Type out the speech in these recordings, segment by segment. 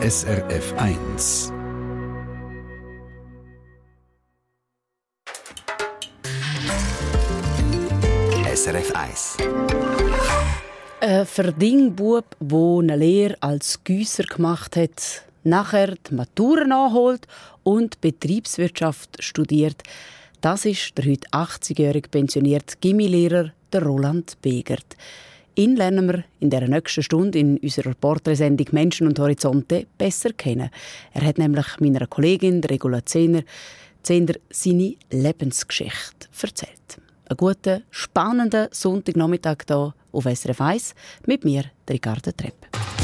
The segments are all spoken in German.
SRF 1. SRF 1. Ein Verdingbub, der eine Lehre als Güsser gemacht hat, nachher die Matura nachholt und Betriebswirtschaft studiert. Das ist der heute 80-jährige pensionierte Gimmilehrer Roland Begert. Ihn lernen wir in der nächsten Stunde in unserer Porträtsendung Menschen und Horizonte besser kennen. Er hat nämlich meiner Kollegin Regula Zehner, Zehner seine Lebensgeschichte erzählt. Einen guten, spannenden Sonntagnachmittag hier auf SRF 1 mit mir, Ricardo Trepp.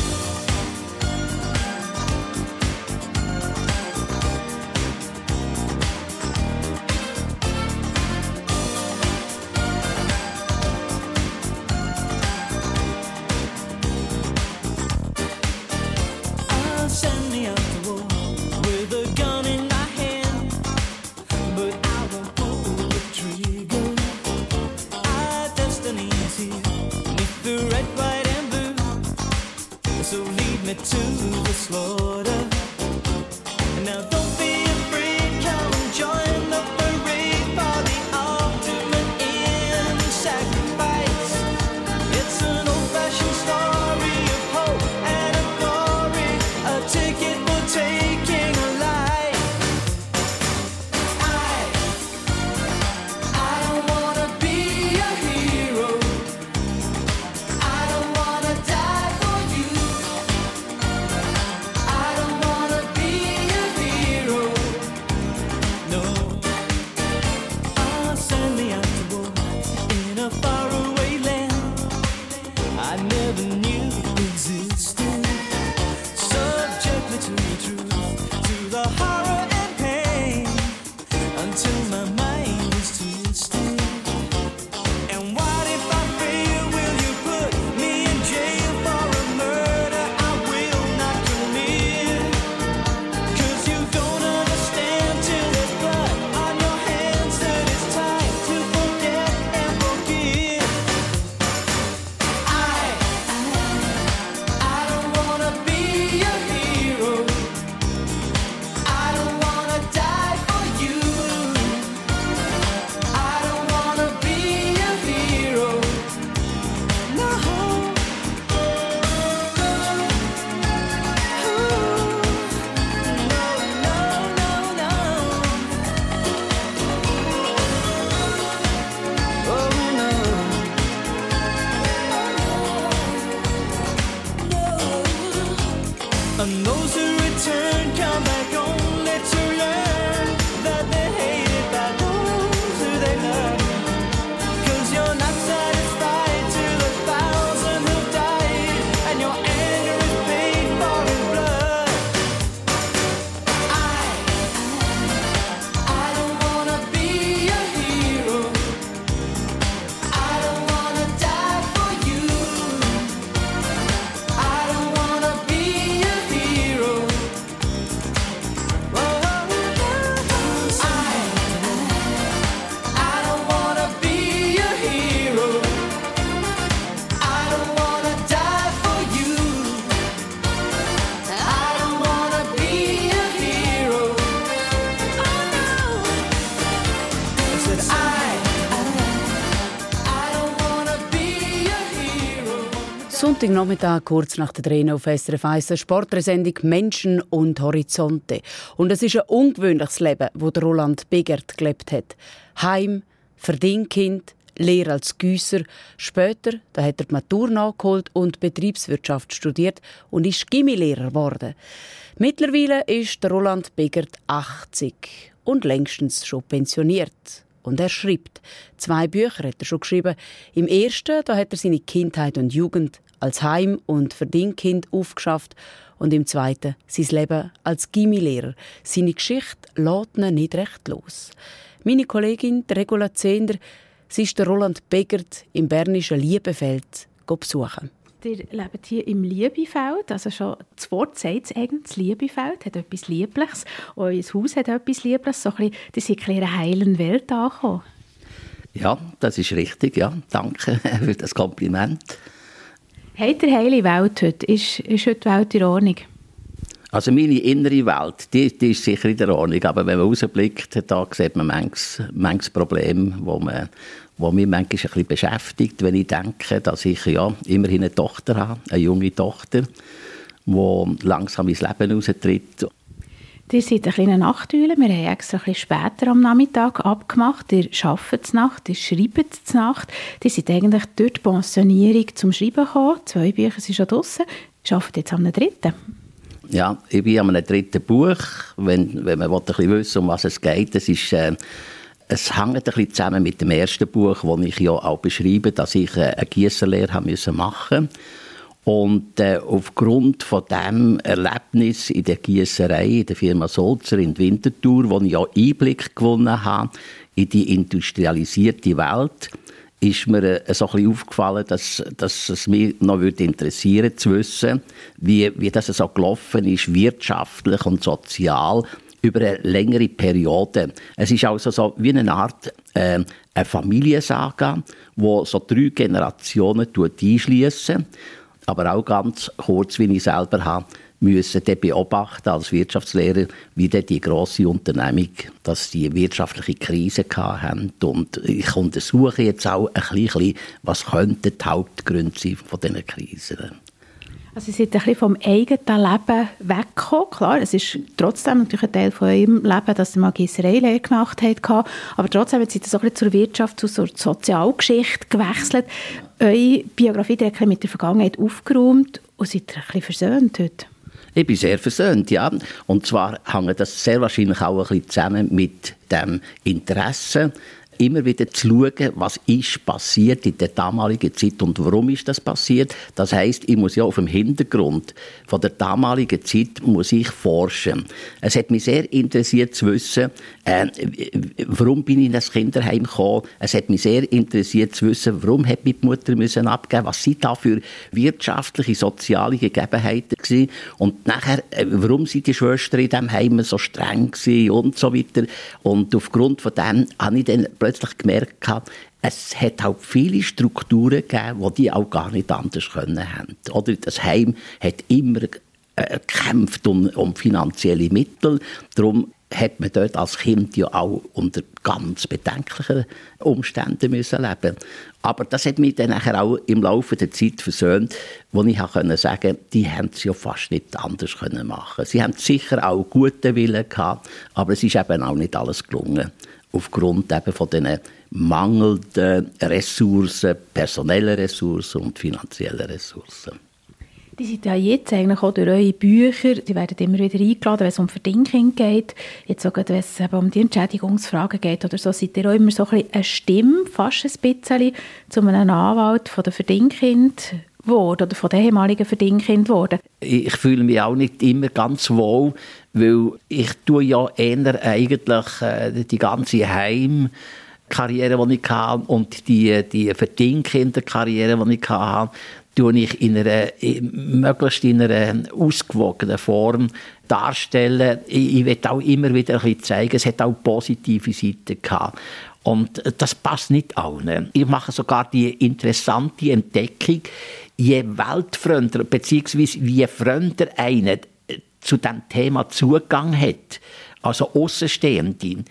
Sonntagnachmittag, kurz nach der Drehung auf SRF 1, eine Sportresendung Menschen und Horizonte. Und es ist ein ungewöhnliches Leben, wo der Roland Begert gelebt hat. Heim, Verdienkind, Lehre als Güsser. Später da hat er die Matur nachgeholt und Betriebswirtschaft studiert und ist Gimmilehrer geworden. Mittlerweile ist der Roland Begert 80 und längstens schon pensioniert. Und er schreibt. Zwei Bücher hat er schon geschrieben. Im ersten da hat er seine Kindheit und Jugend als Heim- und Verdienkind aufgeschafft und im zweiten sein Leben als Gimmilehrer. Seine Geschichte lässt ihn nicht recht los. Meine Kollegin Regula Zehnder, sie ist der Roland Begert im bernischen Liebefeld besuchen. Ihr lebt hier im Liebefeld, also schon das Wort sagt es eigentlich, das Liebefeld hat etwas Liebliches, euer Haus hat etwas Liebliches, so ein bisschen, das ist in einer heilen Welt angekommen. Ja, das ist richtig, ja, danke für das Kompliment. Hat der heile Welt heute? Ist, ist heute die Welt in Ordnung? Also meine innere Welt, die, die ist sicher in der Ordnung, aber wenn man rausblickt, da sieht man manches, manches Problem, wo man wo mich manchmal ein bisschen beschäftigt, wenn ich denke, dass ich ja immerhin eine Tochter habe, eine junge Tochter, die langsam ins Leben raustritt. Ihr seid eine kleine Nachteule. Wir haben extra ein später am Nachmittag abgemacht. Ihr arbeitet zur Nacht, ihr schreibt zur Nacht. Ihr seid eigentlich durch Pensionierung zum Schreiben gekommen. Zwei Bücher sind schon draußen. Ihr arbeitet jetzt einem dritten. Ja, ich bin an einem dritten Buch. Wenn, wenn man ein bisschen wissen um was es geht, es ist... Äh, es hängt ein bisschen zusammen mit dem ersten Buch, wo ich ja auch beschreibe, dass ich äh, eine Gießerlehre machen musste. Und äh, aufgrund von dem Erlebnis in der Gießerei, in der Firma Sulzer in Winterthur, wo ich auch Einblick gewonnen habe in die industrialisierte Welt, ist mir äh, so ein bisschen aufgefallen, dass, dass es mich noch würde interessieren zu wissen, wie, wie das so gelaufen ist, wirtschaftlich und sozial, über eine längere Periode. Es ist also so wie eine Art äh, eine Familiensaga, wo so drei Generationen einschließen aber auch ganz kurz, wie ich selber habe, müssen beobachten als Wirtschaftslehrer, wie die grosse Unternehmung, dass die wirtschaftliche Krise hatten. Und ich untersuche jetzt auch ein bisschen, was könnten die Hauptgründe sein von diesen Krisen. Also Sie sind ein bisschen vom eigenen Leben weggekommen. Klar, es ist trotzdem natürlich ein Teil von Ihrem Leben, dass Sie mal Gießerei gemacht haben. Aber trotzdem sind Sie so ein bisschen zur Wirtschaft, zur Sozialgeschichte gewechselt. Eure Biografie hat mit der Vergangenheit aufgeräumt und seid ein bisschen versöhnt heute. Ich bin sehr versöhnt, ja. Und zwar hängt das sehr wahrscheinlich auch ein bisschen zusammen mit dem Interesse immer wieder zu schauen, was ist passiert in der damaligen Zeit und warum ist das passiert. Das heißt, ich muss ja auf dem Hintergrund von der damaligen Zeit muss ich forschen. Es hat mich sehr interessiert zu wissen, äh, warum bin ich in das Kinderheim gekommen. Es hat mich sehr interessiert zu wissen, warum hat meine Mutter müssen abgeben, was sind da für wirtschaftliche, soziale Gegebenheiten gewesen. und nachher, äh, warum sind die Schwestern in diesem Heim so streng gewesen und so weiter. Und aufgrund von dem habe ich dann plötzlich gemerkt habe, es hat auch viele Strukturen gegeben, die die auch gar nicht anders können haben. Oder das Heim hat immer äh, gekämpft um, um finanzielle Mittel. Darum hat man dort als Kind ja auch unter ganz bedenklichen Umständen müssen leben. Aber das hat mich dann auch im Laufe der Zeit versöhnt, wo ich sagen konnte, die haben es ja fast nicht anders können machen. Sie haben sicher auch guten Willen gehabt, aber es ist eben auch nicht alles gelungen aufgrund eben von den mangelnden Ressourcen, personellen Ressourcen und finanziellen Ressourcen. Die sind ja jetzt eigentlich auch durch eure Bücher, die werden immer wieder eingeladen, wenn es um Verdinking geht, jetzt auch wenn es um die Entschädigungsfragen geht oder so, seid ihr auch immer so ein bisschen eine Stimme, fast ein bisschen, zu einem Anwalt von der Verdingkind wurde oder von den ehemaligen Verdingkind wurde. Ich fühle mich auch nicht immer ganz wohl, weil ich tue ja eher eigentlich äh, die ganze Heim Karriere, die ich hatte, und die, die Verdingkinderkarriere, die ich hatte, tue ich in einer, möglichst in einer ausgewogenen Form darstellen. Ich, ich will auch immer wieder ein bisschen zeigen, es hat auch positive Seiten gehabt. Und das passt nicht allen. Ich mache sogar die interessante Entdeckung, je weltfremder, beziehungsweise je fremder einer zu diesem Thema Zugang hat, also Außenstehende,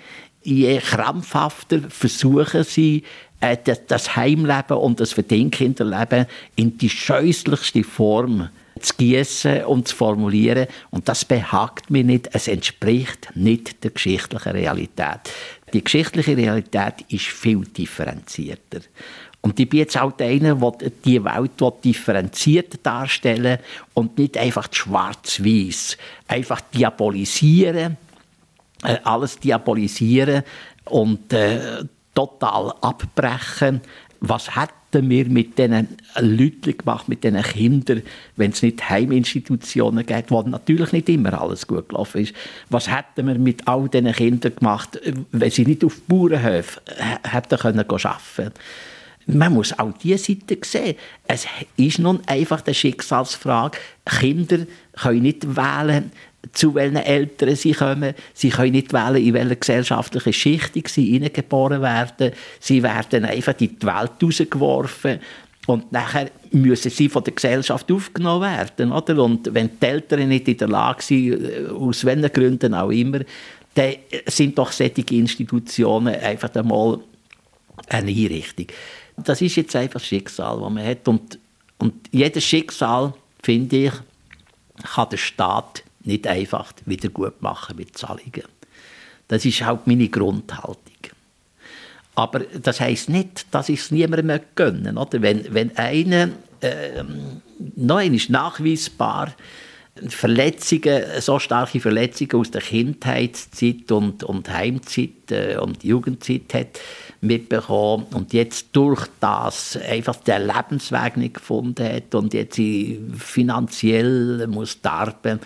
je krampfhafter versuchen sie, äh, das Heimleben und das Verdingkinderleben in die scheußlichste Form zu gießen und zu formulieren. Und das behagt mir nicht. Es entspricht nicht der geschichtlichen Realität. Die geschichtliche Realität ist viel differenzierter. Und ich bin jetzt auch einer, der die Welt differenziert darstellen und nicht einfach schwarz-weiß. Einfach diabolisieren, äh, alles diabolisieren und äh, total abbrechen. Was hätten wir mit diesen Leuten gemacht, mit diesen Kindern, wenn es nicht Heiminstitutionen gibt, wo natürlich nicht immer alles gut gelaufen ist? Was hätten wir mit all diesen Kindern gemacht, wenn sie nicht auf Bauernhöfen hätten können arbeiten können? Man muss auch diese Seite sehen. Es ist nun einfach eine Schicksalsfrage. Kinder können nicht wählen, zu welchen Eltern sie kommen. Sie können nicht wählen, in welcher gesellschaftlichen Schichtung sie hineingeboren werden. Sie werden einfach in die Welt rausgeworfen. Und nachher müssen sie von der Gesellschaft aufgenommen werden. Oder? Und wenn die Eltern nicht in der Lage sind, äh, aus welchen Gründen auch immer, dann sind doch solche Institutionen einfach einmal eine Einrichtung. Das ist jetzt einfach Schicksal, das man hat. Und, und jedes Schicksal, finde ich, kann der Staat nicht einfach wieder gut machen mit Zahlungen. Das ist halt meine Grundhaltung. Aber das heißt nicht, dass ich es niemandem gönnen oder? Wenn, wenn einer äh, noch ist nachweisbar Verletzungen, so starke Verletzungen aus der Kindheitszeit und, und Heimzeit äh, und Jugendzeit hat mitbekommen und jetzt durch das einfach den Lebensweg nicht gefunden hat und jetzt finanziell muss darben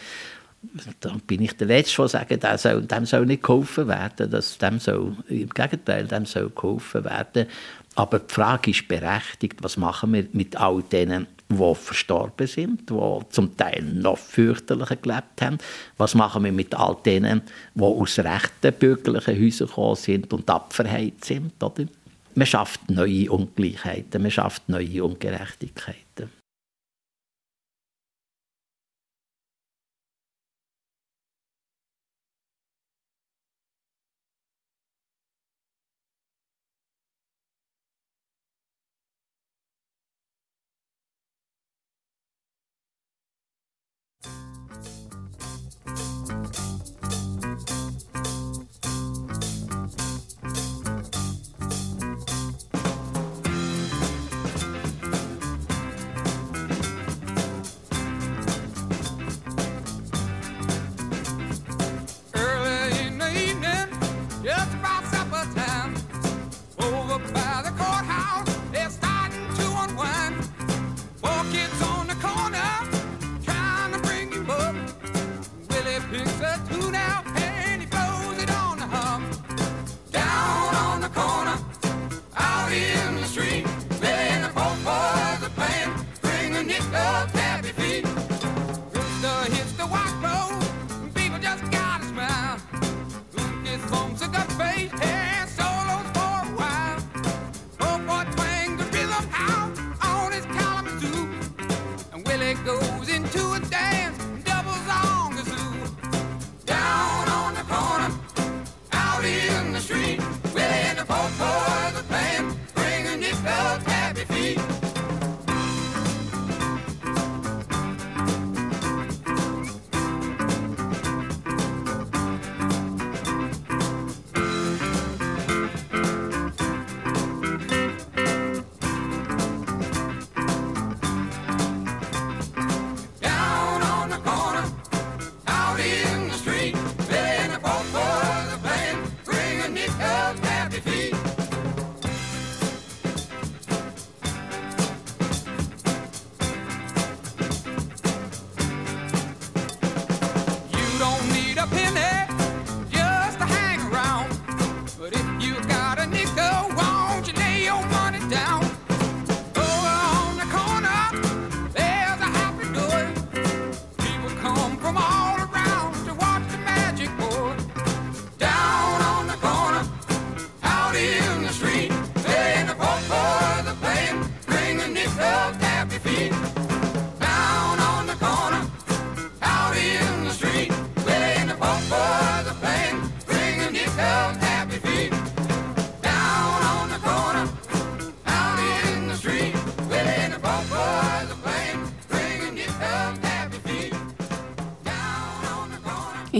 dann bin ich der Letzte, der sagt, dem soll, dem soll nicht geholfen werden. Das, dem soll, Im Gegenteil, dem soll geholfen werden. Aber die Frage ist berechtigt, was machen wir mit all denen, die verstorben sind, die zum Teil noch fürchterlicher gelebt haben. Was machen wir mit all denen, die aus rechten bürgerlichen Häusern gekommen sind und Tapferheit sind? Oder? Man schafft neue Ungleichheiten, man schafft neue Ungerechtigkeiten.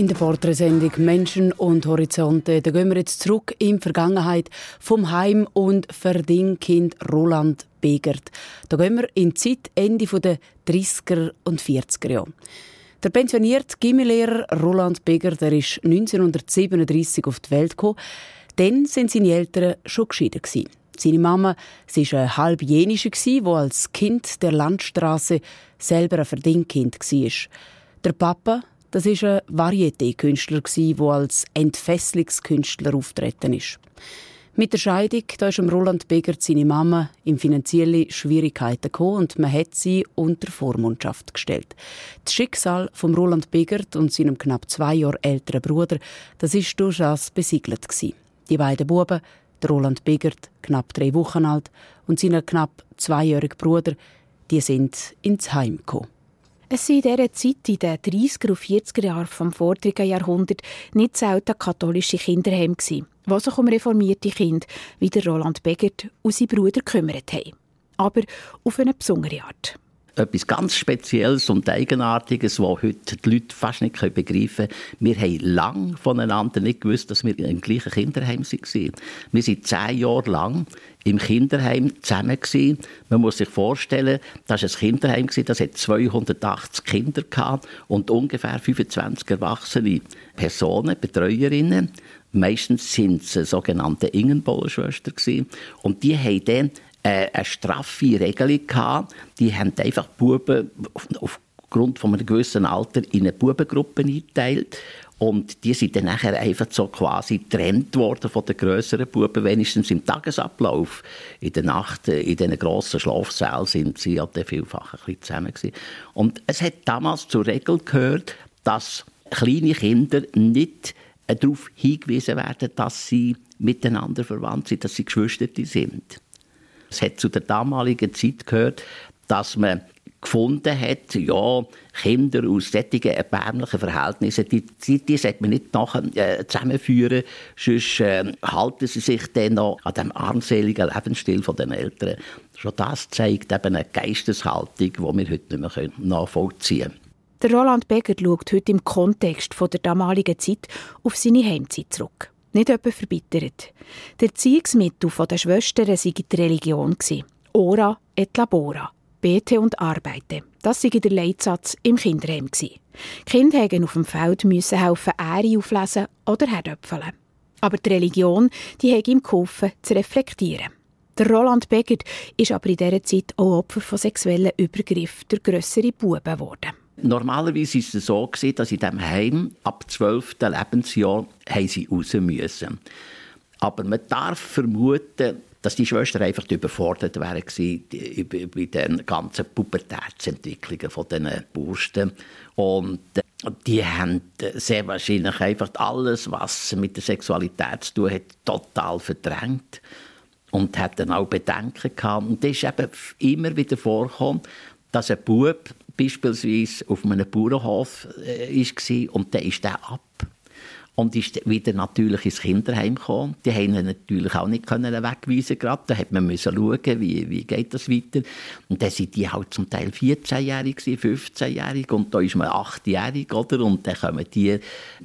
In der Porträtsendung Menschen und Horizonte, da gehen wir jetzt zurück in die Vergangenheit vom Heim- und Verdingkind Roland Begert. Da gehen wir in die Zeit Ende der 30er und 40er Jahre. Der pensionierte Gimmilehrer Roland Begert der ist 1937 auf die Welt gekommen. Dann sind seine Eltern schon geschieden. Seine Mama sie war eine halbjenische, die als Kind der Landstraße selber ein Verdingkind war. Der Papa, das war ein Varieté-Künstler, der als Entfesselungskünstler auftreten ist. Mit der Scheidung da ist Roland Begert seine Mama in finanzielle Schwierigkeiten gekommen und man hat sie unter Vormundschaft gestellt. Das Schicksal von Roland Begert und seinem knapp zwei Jahre älteren Bruder, das ist durchaus besiegelt gewesen. Die beiden Buben, der Roland Begert, knapp drei Wochen alt, und seinem knapp zweijährigen Bruder, die sind ins Heim gekommen. Es waren in dieser Zeit, in den 30er und 40er Jahren des vorigen Jahrhunderts, nicht selten katholische Kinderheime, die sich um reformierte Kinder wie der Roland Begert und sein Bruder gekümmert haben. Aber auf eine besondere Art etwas ganz Spezielles und Eigenartiges, was heute die Leute fast nicht begreifen können. Wir haben lange voneinander nicht gewusst, dass wir im gleichen Kinderheim waren. Wir waren zehn Jahre lang im Kinderheim zusammen. Man muss sich vorstellen, das war ein Kinderheim, das hat 280 Kinder gehabt und ungefähr 25 erwachsene Personen, Betreuerinnen. Meistens sind es sogenannte Ingenbollenschwestern Und die haben dann äh, eine straffe Regelung gehabt. Die haben einfach Buben auf, aufgrund von einem gewissen Alter in eine Bubengruppe eingeteilt. Und die sind dann nachher einfach so quasi getrennt worden von den grösseren Buben, wenigstens im Tagesablauf. In der Nacht, äh, in diesen grossen Schlafsälen sind sie ja vielfach ein bisschen zusammen gewesen. Und es hat damals zur Regel gehört, dass kleine Kinder nicht äh, darauf hingewiesen werden, dass sie miteinander verwandt sind, dass sie Geschwister sind. Es hat zu der damaligen Zeit gehört, dass man gefunden hat, ja, Kinder aus solchen erbärmlichen Verhältnissen, die, die, die sollte man nicht nachher äh, zusammenführen, sonst äh, halten sie sich dann noch an dem armseligen Lebensstil der Eltern. Schon das zeigt eben eine Geisteshaltung, die wir heute nicht mehr nachvollziehen können. Der Roland Beger schaut heute im Kontext der damaligen Zeit auf seine Heimzeit zurück nicht etwa verbittert. Der Erziehungsmittel der Schwestern sei die Religion. Ora et labora. Bete und arbeite. Das sei der Leitsatz im Kinderheim. Die Kinder mussten auf dem Feld müssen helfen, Ähre auflesen oder herdöpfeln. Aber die Religion die hat ihm geholfen, zu reflektieren. Der Roland Begert ist aber in dieser Zeit auch Opfer von sexuellen Übergriffen durch grössere Buben geworden. Normalerweise war es so, dass in diesem Heim ab 12. Lebensjahr sie raus müssen. Aber man darf vermuten, dass die Schwestern einfach überfordert waren bei den ganzen Pubertätsentwicklungen von diesen Bursten. Und äh, die haben sehr wahrscheinlich einfach alles, was mit der Sexualität zu tun hat, total verdrängt und hatten auch Bedenken gehabt. Und das ist eben immer wieder vorgekommen, dass ein Bub beispielsweise auf einem Bauernhof äh, war und dann ist der ab und ist wieder natürlich ins Kinderheim gekommen. Die haben ihn natürlich auch nicht können wegweisen gerade. Da hat man müssen schauen, wie, wie geht das weiter. Und dann sind die halt zum Teil 14-jährig, 15-jährig und da ist man 8-jährig, oder? Und dann kommen die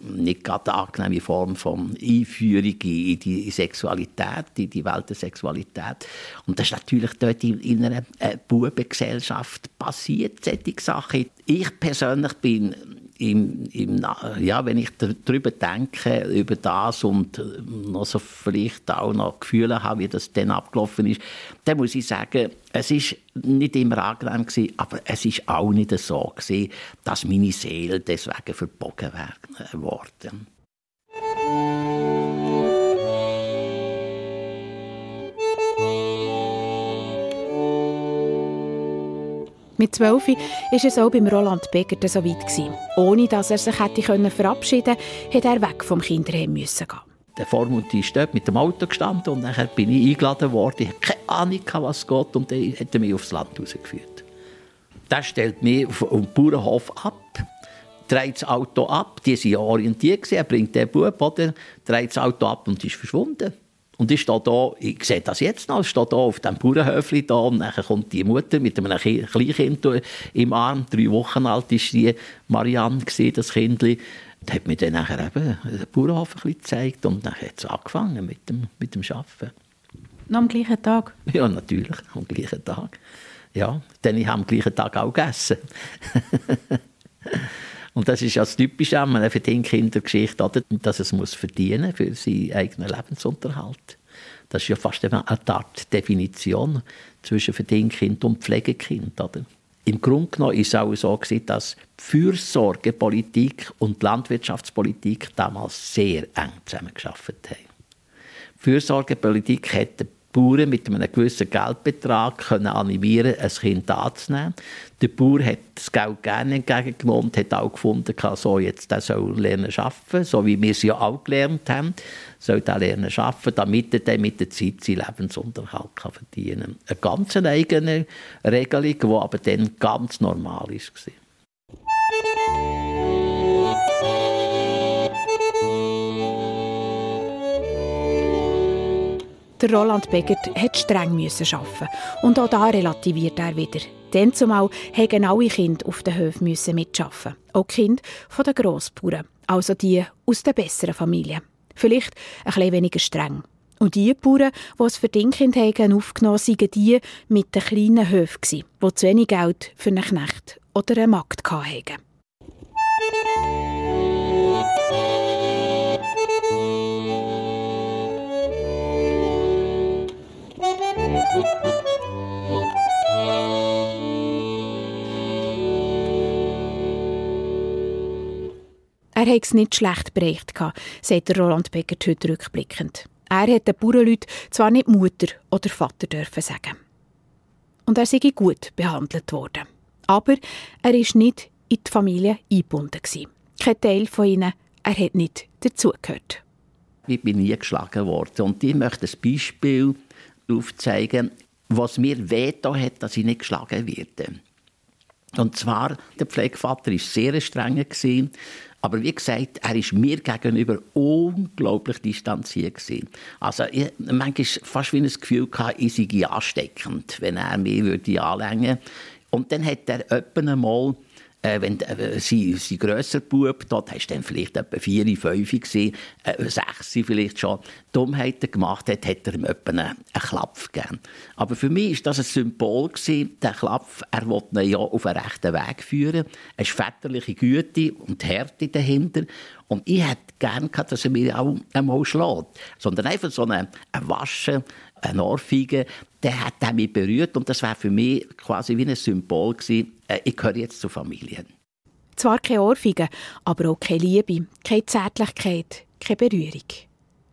nicht gerade eine angenehme Form von Einführung in die Sexualität, in die Welt der Sexualität. Und das ist natürlich dort in, in einer äh, Bubengesellschaft passiert, solche Sachen. Ich persönlich bin im, im, ja, wenn ich darüber denke, über das und noch so vielleicht auch noch Gefühle habe, wie das dann abgelaufen ist, dann muss ich sagen, es ist nicht immer angenehm gewesen, aber es ist auch nicht so gewesen, dass meine Seele deswegen verbogen wurde. Mit zwölf war es auch beim Roland Begert so weit. Ohne dass er sich hätte verabschieden konnte, hätte er weg vom Kinderheim müssen gehen. Der Vormund ist dort mit dem Auto gestanden und dann bin ich eingeladen worden. Ich hatte keine Ahnung, was geht und dann hat er mich aufs Land rausgeführt. Der stellt mich dem Bauernhof ab, dreht das Auto ab, die waren orientiert, er bringt den Bub, oder, dreht das Auto ab und ist verschwunden. Und ich stehe da, ich sehe das jetzt noch, ich stehe da auf dem Bauernhöfli da und dann kommt die Mutter mit einem Kleinkind im Arm, drei Wochen alt ist die Marianne gewesen, das Kindli. Und hat mir dann nachher eben den Bauernhof ein bisschen gezeigt und dann hat es angefangen mit dem, mit dem Arbeiten. Noch am gleichen Tag? Ja, natürlich, am gleichen Tag. Ja, denn ich habe am gleichen Tag auch gegessen. Und das ist ja das Typische an einer Kindergeschichte, dass es muss verdienen für seinen eigenen Lebensunterhalt. Das ist ja fast eine Art Definition zwischen Verdingkind und Pflegekind. Oder? Im Grunde genommen ist es auch so, dass Fürsorgepolitik und Landwirtschaftspolitik damals sehr eng zusammengearbeitet haben. Fürsorgepolitik hat Bauern mit einem gewissen Geldbetrag können animieren ein Kind anzunehmen. Der Bauer hat das Geld gerne entgegengenommen und hat auch gefunden, so jetzt der soll lernen arbeiten, so wie wir es ja auch gelernt haben, soll der lernen arbeiten, damit er dann mit der Zeit seinen Lebensunterhalt verdienen kann. Eine ganz eigene Regelung, die aber dann ganz normal war. Der Roland Begert hat streng arbeiten und auch da relativiert er wieder. Denn zumal mussten alle Kinder auf den Höfen mitarbeiten. Auch die Kinder der Grossbauern, also die aus den besseren Familien. Vielleicht ein bisschen weniger streng. Und die Bauern, die es für Verdingkind haben aufgenommen waren die mit den kleinen Höfen, die zu wenig Geld für einen Knecht oder eine Magd hatten. Er hat es nicht schlecht bereicht, sagt Roland Beckert heute rückblickend. Er hat den Bauernleuten zwar nicht Mutter oder Vater dürfen sagen. Und er sei gut behandelt worden. Aber er ist nicht in die Familie eingebunden. Kein Teil von ihnen, er hat nicht dazugehört. Ich bin nie geschlagen worden. Und ich möchte ein Beispiel aufzeigen, was mir wehgetan hat, dass ich nicht geschlagen werde. Und zwar, der Pflegevater war sehr streng. Aber wie gesagt, er war mir gegenüber unglaublich distanziert. Also ich manchmal fast wie ein Gefühl gehabt, ich sei ansteckend, wenn er mich anlängen würde. Und dann hat er etwa einmal äh, wenn äh, sie, sie grösser Bub, dort hast du dann vielleicht etwa vier, fünf gesehen, äh, sechs vielleicht schon, Dummheiten gemacht hat, hat er ihm etwa einen, einen Klapf gegeben. Aber für mich war das ein Symbol gewesen, der Klapf, er wollte ihn ja auf einen rechten Weg führen. Es ist väterliche Güte und Härte dahinter. Und ich hätte gerne gehabt, dass er mich auch einmal schlägt. Sondern einfach so ein Waschen, ein Ohrfeige, der hat mich berührt und das war für mich quasi wie ein Symbol gewesen, äh, ich gehöre jetzt zur Familie. Zwar keine Ohrfeige, aber auch keine Liebe, keine Zärtlichkeit, keine Berührung.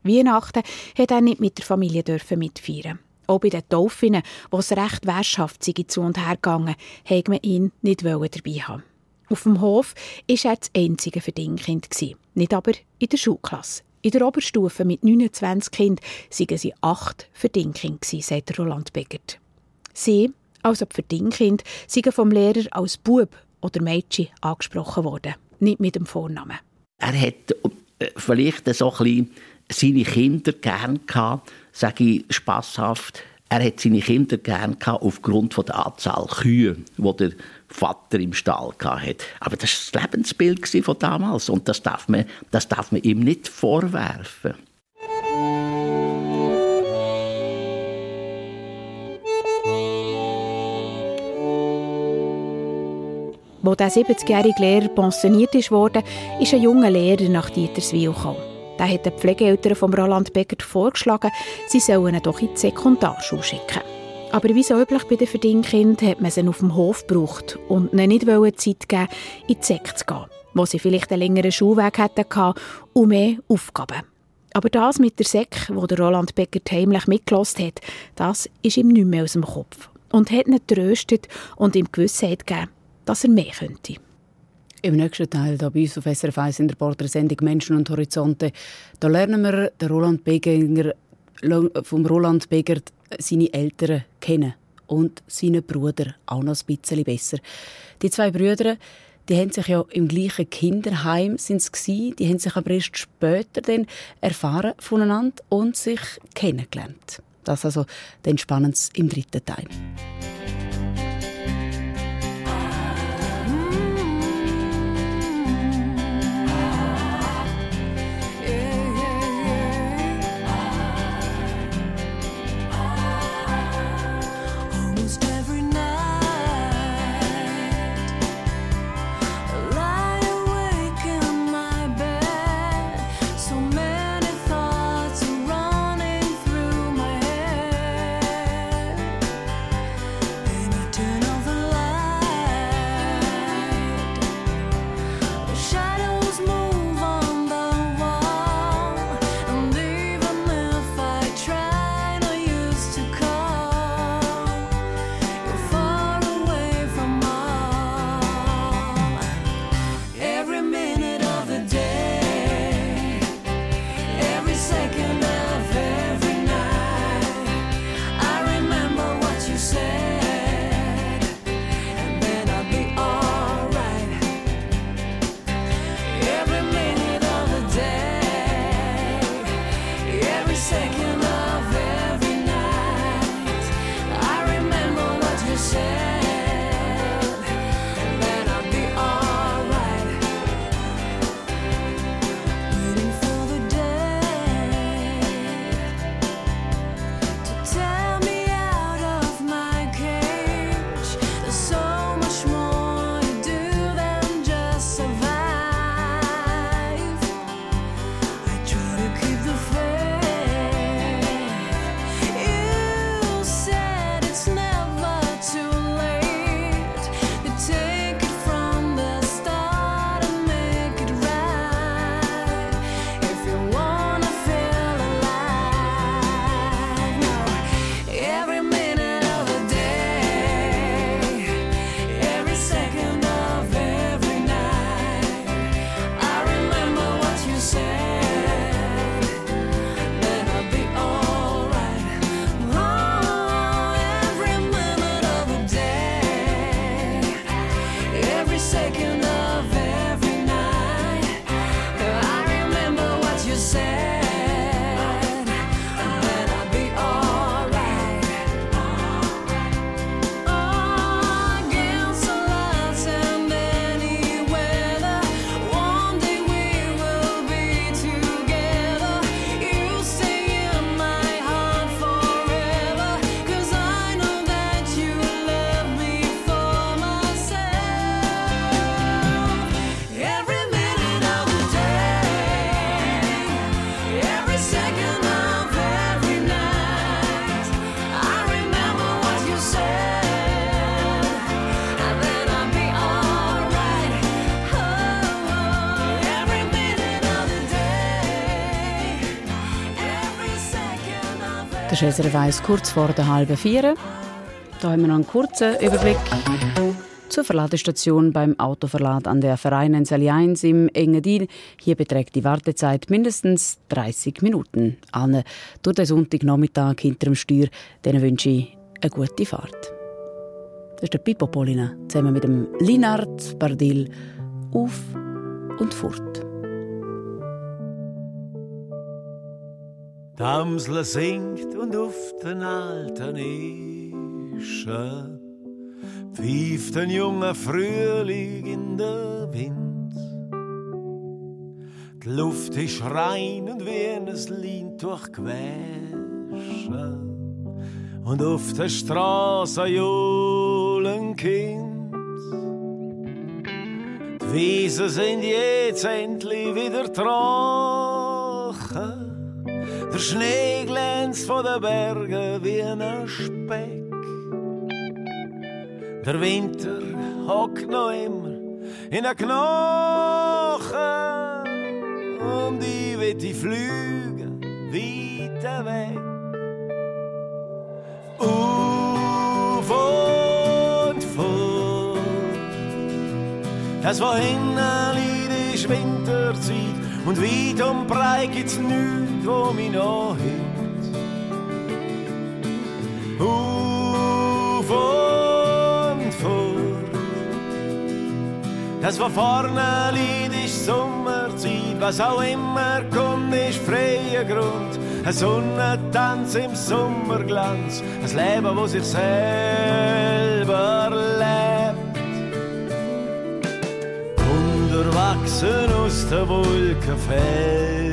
Weihnachten hat er nicht mit der Familie dürfen mitfeiern. Auch bei den Taufinnen, wo es recht währschafft zu und her gegangen, wollte man ihn nicht dabei haben. Auf dem Hof war er das einzige Verdingkind, nicht aber in der Schulklasse. In der Oberstufe mit 29 Kindern waren sie acht Verdingkinder, sagt Roland Begert. Sie, also die Verdingkinder, sind vom Lehrer als Bub oder Mädchen angesprochen worden, nicht mit dem Vornamen. Er hat äh, vielleicht so ein bisschen seine Kinder gern gehabt, sage ich spasshaft. Er hat seine Kinder gern gehabt aufgrund von der Anzahl Kühe, die der Vater im Stall hatte. Aber das war das Lebensbild von damals und das darf man, das darf man ihm nicht vorwerfen. Als der 70-jährige Lehrer pensioniert wurde, ist ein junger Lehrer nach Dieterswil gekommen. Da hat die Pflegeeltern von Roland Beckert vorgeschlagen, sie sollen ihn doch in die Sekundarschule schicken. Aber wie so üblich bei den Verdingkindern hat man sie auf dem Hof gebraucht und ihnen nicht Zeit geben, in die Sek zu gehen, wo sie vielleicht einen längeren Schulweg hätten und mehr Aufgaben. Aber das mit der Sek, wo der Roland Becker heimlich mitgelost hat, das ist ihm nicht mehr aus dem Kopf und hat ihn tröstet und ihm Gewissheit gegeben, dass er mehr könnte. Im nächsten Teil hier bei uns auf SRF 1 in der Porträtsendung «Menschen und Horizonte» da lernen wir den Roland Beginger, vom Roland Begert seine Eltern kennen und seine Brüder auch noch ein bisschen besser. Die zwei Brüder, die haben sich ja im gleichen Kinderheim sind's gsi, die haben sich aber erst später dann erfahren voneinander und sich kennengelernt. Das also dann spannend im dritten Teil. Das ist SRF 1 kurz vor der halben vier. Da haben wir noch einen kurzen Überblick zur Verladestation beim Autoverlad an der Vereinensali 1 im Engadin. Hier beträgt die Wartezeit mindestens 30 Minuten. Allen durch den Sonntagnachmittag hinter dem Steuer, denen wünsche ich eine gute Fahrt. Das ist der Pippo Polina zusammen mit dem Linard Bardil auf und fort. Die Amsel singt und auf den alten Ischen pfeift ein junger Frühling in der Wind. Die Luft ist rein und wie ein Lein durchgewaschen. Und auf der Straße johlen Kind. Die Wiesen sind jetzt endlich wieder trocken. Der Schnee glänzt von den Bergen wie ein Speck. Der Winter hockt noch immer in den Knochen und ich will die Flüge weiter weg. Auf und fort. Das war hinten ist Winterzeit und weit und breit gibt's nichts, wo mich noch hängt. Auf und fort. Das, was vorne liegt, ist Sommerzeit. Was auch immer kommt, ist freier Grund. Ein Sonnentanz im Sommerglanz. Ein Leben, wo sich selber Unterwachsen aus den Wolkenfeldern.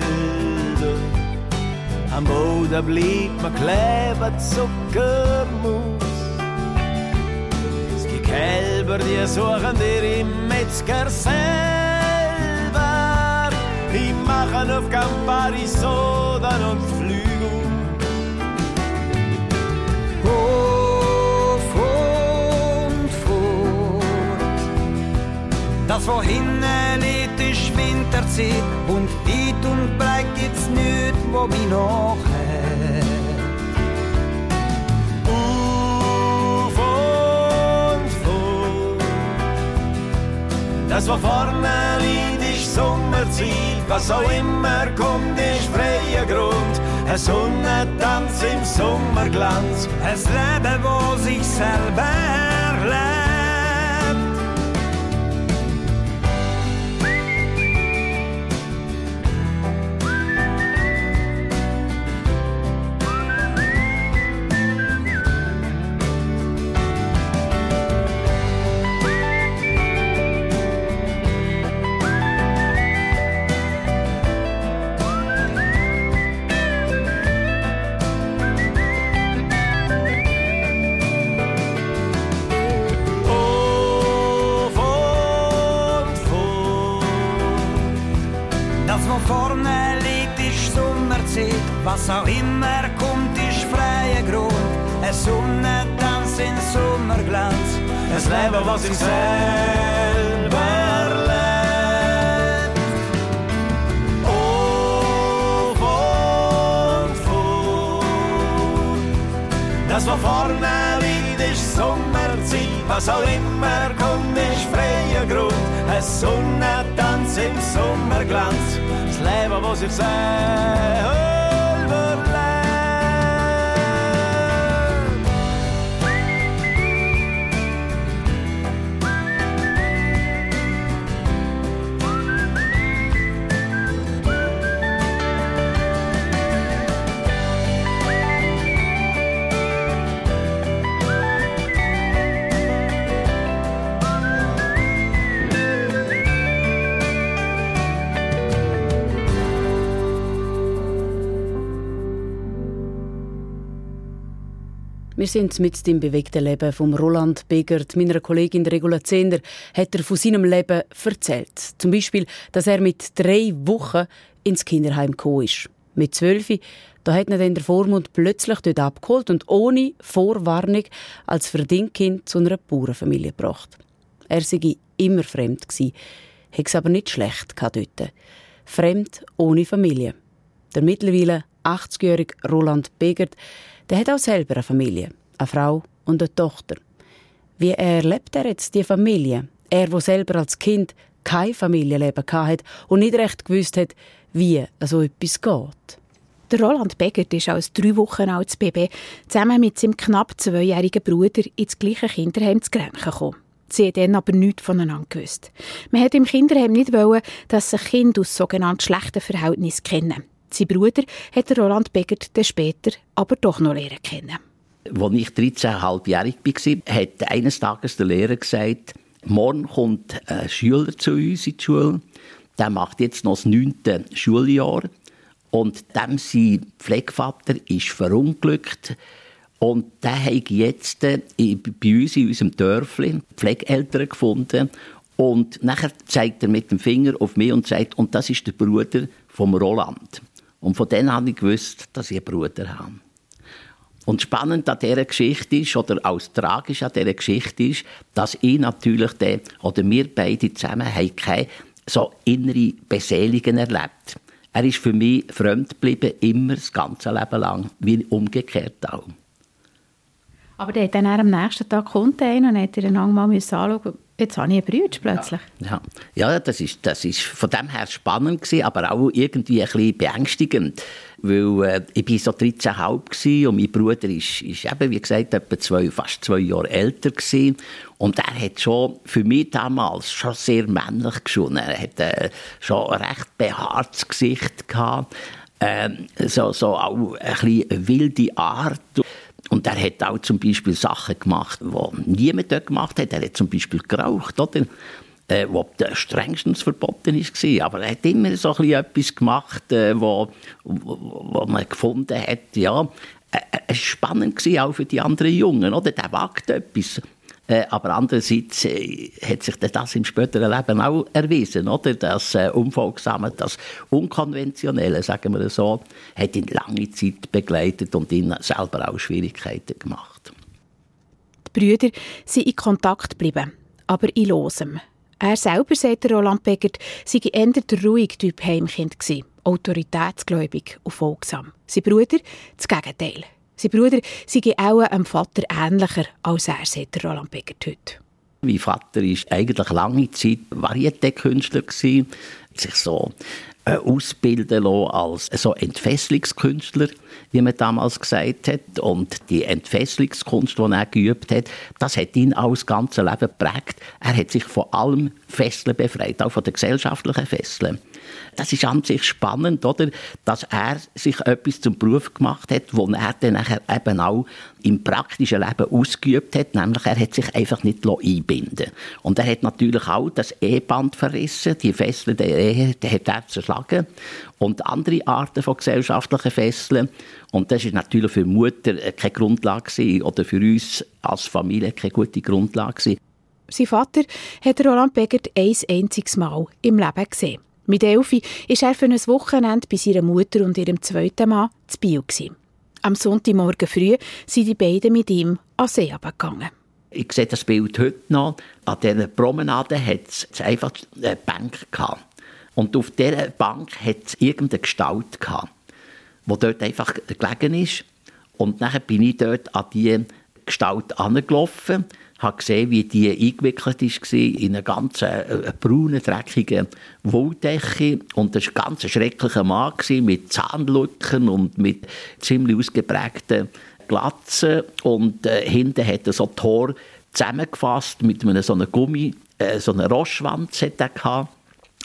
Am Boden bleibt man kleben, Zuckermus. Es gibt Kälber, die suchen dir im Metzger selber. Die machen auf Campari Sodan und Flügel. Das, wo hinten liegt, ist Winterzeit und weit und breit gibt's nichts, wo mich noch hält. Auf und fort. Das, was vorne liegt, ist Sommerzeit. Was auch immer kommt, ist freier Grund. Ein Sonnentanz im Sommerglanz. Ein Leben, wo sich selber lebt. Sommerglanz. Ein Leben, was sich selber lebt. Auf und fort. Das, was vorne liegt, ist Sommerzeit. Was auch immer kommt, ist freier Grund. Ein Sonnentanz im Sommerglanz. Das Leben, was sich selber lebt. Wir sind mit dem bewegten Leben von Roland Begert. Meiner Kollegin Regula Zehnder hat er von seinem Leben erzählt. Zum Beispiel, dass er mit drei Wochen ins Kinderheim gekommen ist. Mit zwölf, da hat ihn dann der Vormund plötzlich dort abgeholt und ohne Vorwarnung als Verdingkind zu einer Bauernfamilie gebracht. Er sei immer fremd gsi, hat es aber nicht schlecht dort. Fremd ohne Familie. Der mittlerweile 80-jährige Roland Begert, der hat auch selber eine Familie, eine Frau und eine Tochter. Wie erlebt er jetzt die Familie? Er, wo selber als Kind kein Familienleben hatte und nicht recht gewusst hat, wie so etwas geht. Der Roland Begert ist als drei Wochen altes Baby zusammen mit seinem knapp zweijährigen Bruder ins gleiche Kinderheim zu Grenchen gekommen. Sie haben dann aber nichts voneinander gewusst. Man hat im Kinderheim nicht wollen, dass sich Kinder aus sogenannten schlechten Verhältnissen kennen. Sein Bruder hat Roland Begert dann später aber doch noch lernen kennen. Als ich 13,5-jährig war, hat eines Tages der Lehrer gesagt, morgen kommt ein Schüler zu uns in die Schule, der macht jetzt noch das neunte Schuljahr und dem sein Pflegevater ist verunglückt und der hat jetzt äh, bei uns in unserem Dörfli Pflegeeltern gefunden und nachher zeigt er mit dem Finger auf mich und sagt, und das ist der Bruder vom Roland. Und von dem habe ich gewusst, dass ich einen Bruder habe. Und spannend an dieser Geschichte ist, oder auch tragisch an dieser Geschichte ist, dass ich natürlich, den, oder wir beide zusammen, haben keine so innere Beseelungen erlebt. Er ist für mich fremd geblieben, immer das ganze Leben lang, wie umgekehrt auch. Aber der hat dann am nächsten Tag kommt und hat ihn mal anschauen Jetzt habe ich einen Bruder plötzlich. Ja, ja das, ist, das ist von dem her spannend gewesen, aber auch irgendwie ein bisschen beängstigend. Weil äh, ich war so 13,5 und mein Bruder ist, ist eben, wie gesagt, etwa zwei, fast zwei Jahre älter gewesen. Und er hat schon für mich damals schon sehr männlich geschonen. Er hat äh, schon ein recht behaartes Gesicht gehabt. Ähm, so, so auch ein bisschen wilde Art. Und er hat auch zum Beispiel Sachen gemacht, die niemand dort gemacht hat. Er hat zum Beispiel geraucht, oder? Äh, was strengstens verboten war. Aber er hat immer so etwas gemacht, äh, wo, wo, wo man gefunden hat, ja, äh, es war spannend auch für die anderen Jungen, oder? Der wagt etwas. Äh, aber andererseits äh, hat sich das im späteren Leben auch erwiesen, oder? Das äh, Unfolgsame, das Unkonventionelle, sagen wir so, hat ihn lange Zeit begleitet und ihn selber auch Schwierigkeiten gemacht. Die Brüder sind in Kontakt geblieben, aber in losem. Er selber, sagt Roland Begert, sei eher der ruhige Typ Heimkind gewesen, autoritätsgläubig und folgsam. Sein Bruder das Gegenteil. Sein Bruder sei auch einem Vater ähnlicher als er, sagt Roland Begert heute. Mein Vater war eigentlich lange Zeit Varieté-Künstler, sich so äh, ausbilden lassen als so Entfesselungskünstler, wie man damals gesagt hat. Und die Entfesselungskunst, die er geübt hat, das hat ihn auch das ganze Leben geprägt. Er hat sich von allem Fesseln befreit, auch von den gesellschaftlichen Fesseln. Das ist an sich spannend, oder? Dass er sich etwas zum Beruf gemacht hat, wo er dann nachher eben auch im praktischen Leben ausgeübt hat, nämlich er hat sich einfach nicht einbinden Und er hat natürlich auch das Eheband verrissen, die Fesseln der Ehe, die hat er zerschlagen und andere Arten von gesellschaftlichen Fesseln. Und das ist natürlich für Mutter keine Grundlage gewesen, oder für uns als Familie keine gute Grundlage gewesen. Sein Vater hat Roland Begert ein einziges Mal im Leben gesehen. Mit Elfi war er für ein Wochenende bei seiner Mutter und ihrem zweiten Mann zu Bio. Am Sonntagmorgen früh sind die beiden mit ihm an See gegangen. Ich sehe das Bild heute noch. An dieser Promenade hat es einfach eine Bank gehabt. Und auf dieser Bank hat es irgendeine Gestalt die dort einfach gelegen ist. Und dann bin ich dort an diese Gestalt angelaufen habe gesehen, wie die eingewickelt war in eine ganz äh, braune, dreckige Wolldecke. Und das war ein ganz schrecklicher Mann mit Zahnlücken und mit ziemlich ausgeprägten Glatzen. Und äh, hinten hat er so Tor zusammengefasst mit einem so einem Gummi, äh, so einer Roschwanz hat er gehabt.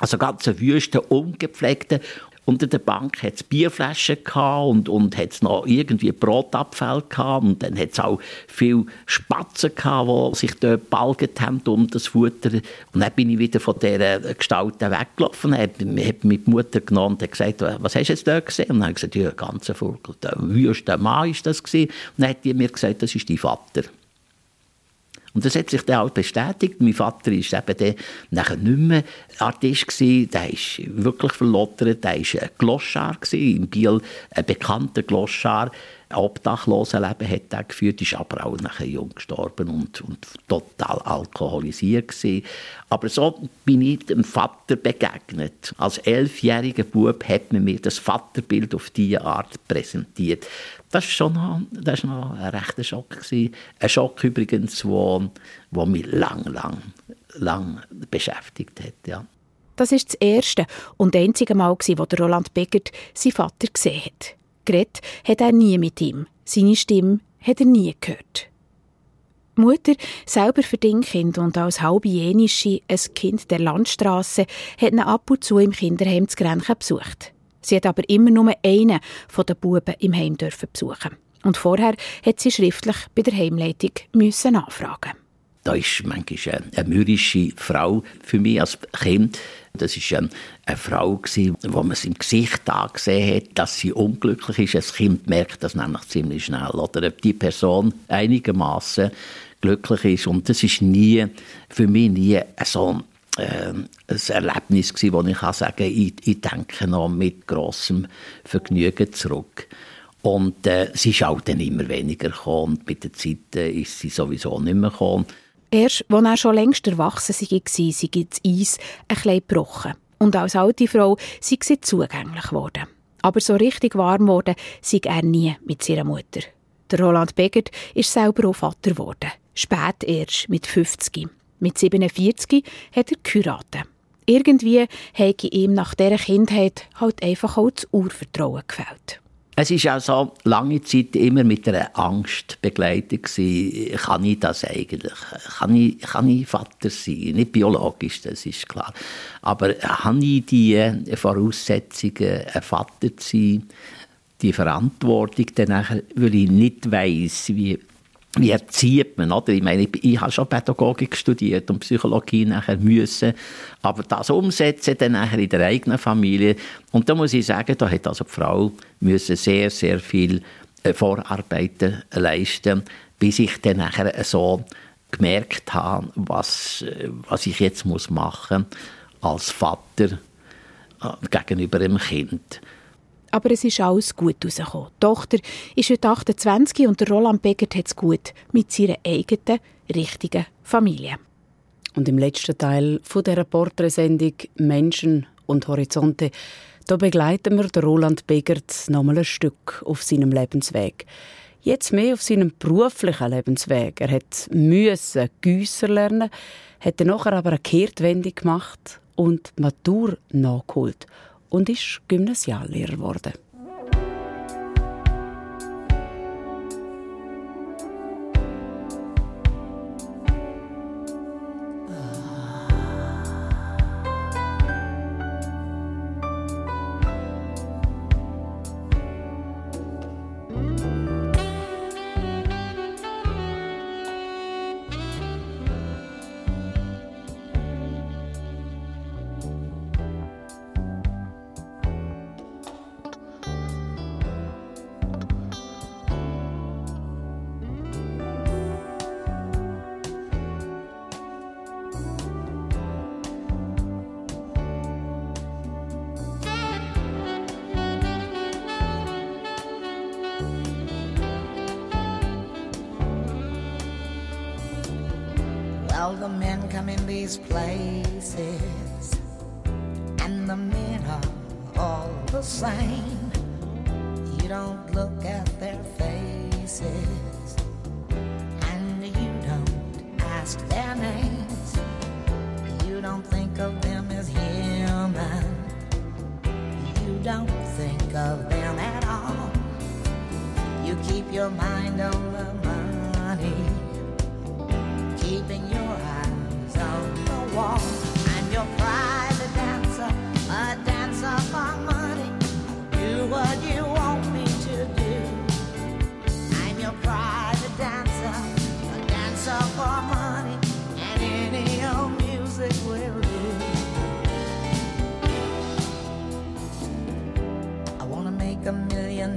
Also ganz wüste, ungepflegte. Unter der Bank hat es Bierflaschen und, und hat's noch irgendwie Brotabfälle gehabt. Und dann hat es auch viele Spatzen gehabt, die sich dort balget haben um das Futter. Und dann bin ich wieder von dieser Gestalt weggelaufen, habe hab mit Mutter genommen und gesagt, was hast du jetzt dort gesehen? Und dann habe ich gesagt, ja, ganz Vogel, der wüste Mann ist das gewesen. Und dann hat die mir gesagt, das ist dein Vater. Und das hat sich dann auch bestätigt. Mein Vater war eben dann nicht mehr Artist gewesen. Der ist wirklich verlottert. Der war ein Gloschar in Biel, ein bekannter Gloschar. Obdachlosenleben hat er geführt, ist aber auch nachher jung gestorben und, und total alkoholisiert gewesen. Aber so bin ich dem Vater begegnet. Als elfjähriger Bub hat man mir das Vaterbild auf diese Art präsentiert. Das war schon noch, das noch ein rechter Schock. Gewesen. Ein Schock übrigens, der mich lang, lang, lang beschäftigt hat. Ja. Das ist das erste und einzige Mal, wo Roland Beckert seinen Vater gesehen hat. Geredet hat er nie mit ihm. Seine Stimme hat er nie gehört. Mutter, selber Verdingkind und als halbe Jenische ein Kind der Landstraße, hat ihn ab und zu im Kinderheim zu Grenchen besucht. Sie hat aber immer nur einen von den Buben im Heim dürfen besuchen. Und vorher hat sie schriftlich bei der Heimleitung müssen nachfragen. Da ist manchmal eine mürrische Frau für mich als Kind. Das war ähm, eine Frau, wo man es im Gesicht angesehen hat, dass sie unglücklich ist. Das Kind merkt das nämlich ziemlich schnell. Oder ob die Person einigermaßen glücklich ist. Und das ist nie, für mich nie so äh, ein Erlebnis gewesen, wo ich kann sagen ich, ich denke noch mit großem Vergnügen zurück. Und äh, sie ist auch dann immer weniger gekommen. Mit der Zeit äh, ist sie sowieso nicht mehr gekommen. Erst, als er schon längst erwachsen war, sei das Eis ein bisschen gebrochen. Und als alte Frau sei sie zugänglich geworden. Aber so richtig warm geworden sei er nie mit seiner Mutter. Der Roland Begert ist selber auch Vater geworden. Spät erst, mit 50. Mit 47 hat er geheiratet. Irgendwie hätte ihm nach dieser Kindheit halt einfach auch das Urvertrauen gefällt. Es ist auch so lange Zeit immer mit einer Angst begleitet gewesen. Kann ich das eigentlich? Kann ich, kann ich Vater sein? Nicht biologisch, das ist klar. Aber habe ich die Voraussetzungen, ein Vater zu sein? Die Verantwortung, danach, weil ich nicht weiss, wie wie erzieht man, oder? Ich meine, ich, ich habe schon Pädagogik studiert und Psychologie nachher müssen, aber das umsetzen dann nachher in der eigenen Familie. Und da muss ich sagen, da hat also die Frau müssen sehr, sehr viel äh, Vorarbeiten leisten, bis ich dann nachher so gemerkt habe, was, äh, was ich jetzt muss machen als Vater äh, gegenüber dem Kind aber es ist alles gut rausgekommen. Die Tochter ist heute 28 und Roland Begert hat es gut mit seiner eigenen, richtigen Familie. Und im letzten Teil von dieser Porträtsendung «Menschen und Horizonte» da begleiten wir den Roland Begert nochmal ein Stück auf seinem Lebensweg. Jetzt mehr auf seinem beruflichen Lebensweg. Er hat müssen Güsser lernen, hat dann nachher aber eine Kehrtwende gemacht und Matur nachgeholt und ist Gymnasiallehrer geworden.